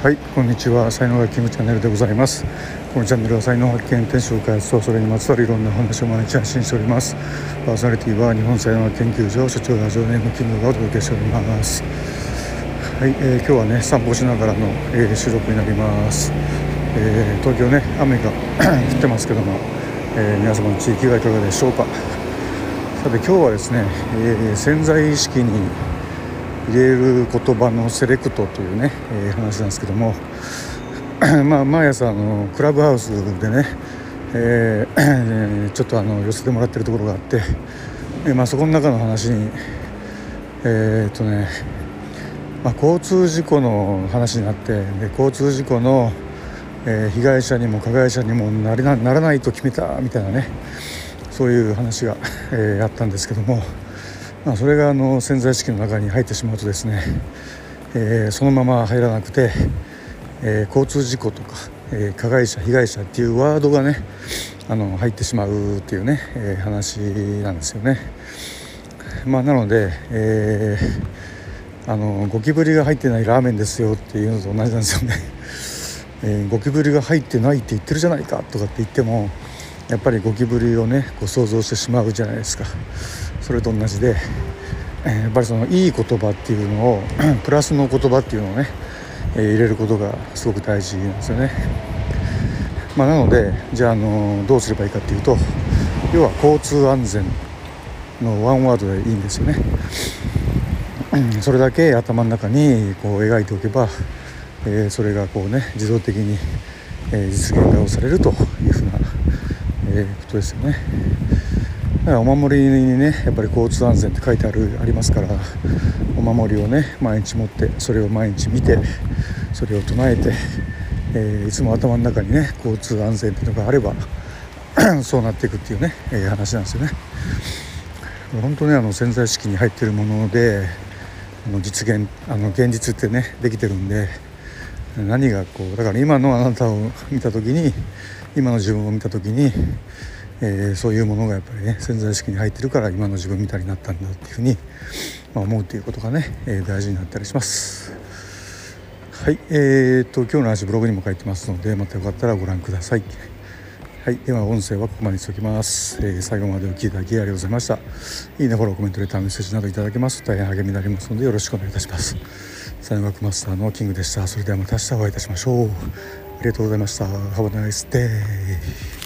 はいこんにちは。才能学キングチャンネルでございます。このチャンネルは才能発見転職開発とそれにまつわるいろんな話を毎日発信しております。パーソナリティは日本才能研究所所長ラジオネームキングがお届けしております。はい、えー、今日はね散歩しながらの、えー、収録になります、えー、東京ね雨が 降ってますけども、えー、皆様の地域がいかがでしょうか。さて今日はですね、えー、潜在意識に入れる言葉のセレクトというね、えー、話なんですけども まあ毎朝あのクラブハウスでね、えー、ちょっとあの寄せてもらってるところがあって、えー、まあ、そこの中の話にえー、っとね、まあ、交通事故の話になってで交通事故の、え被害者にも加害者にもなりなならないと決めたみたいなねそういう話が、えあったんですけども。まあ、それがあの潜在意識の中に入ってしまうとですね、えー、そのまま入らなくて、えー、交通事故とか、えー、加害者被害者っていうワードがねあの入ってしまうっていうね、えー、話なんですよね。まあ、なので、えー、あのゴキブリが入ってないラーメンですよっていうのと同じなんですよね。えー、ゴキブリが入ってないって言ってるじゃないかとかって言ってもやっぱりゴキブリをねこう想像してしまうじゃないですか。それと同じで、え、やっぱりそのいい言葉っていうのを プラスの言葉っていうのをね、え、入れることがすごく大事なんですよね。まあ、なのでじゃあ、あのどうすればいいかっていうと要は交通安全のワンワードでいいんですよね。それだけ頭の中にこう描いておけば、えー、それがこうね自動的に、え実現がされるというふうな、えことですよねだから。お守りにねやっぱり交通安全って書いてあるありますからお守りをね毎日持ってそれを毎日見てそれを唱えて、えー、いつも頭の中にね交通安全っていうのがあれば そうなっていくっていうね、えー、話なんですよね。本当ねあの潜在意識に入ってるものであの実現あの現実ってねできてるんで何がこうだから今のあなたを見た時に今の自分を見た時にえー、そういうものがやっぱりね潜在意識に入ってるから今の自分みたいになったんだっていうふうに、まあ、思うということがね、えー、大事になったりします。はい、えーと、今日の話ブログにも書いてますのでまたよかったらご覧ください。はい、では音声はここまでにしておきます、えー、最後までお聴きいただきありがとうございました。いいね、フォロー、コメント、レター、メッセージなどいただけますと大変励みになりますのでよろしくお願いいたします。サインワークマスターのキングでした。それではまた明日お会いいたしましょう。ありがとうございました。Have a nice day.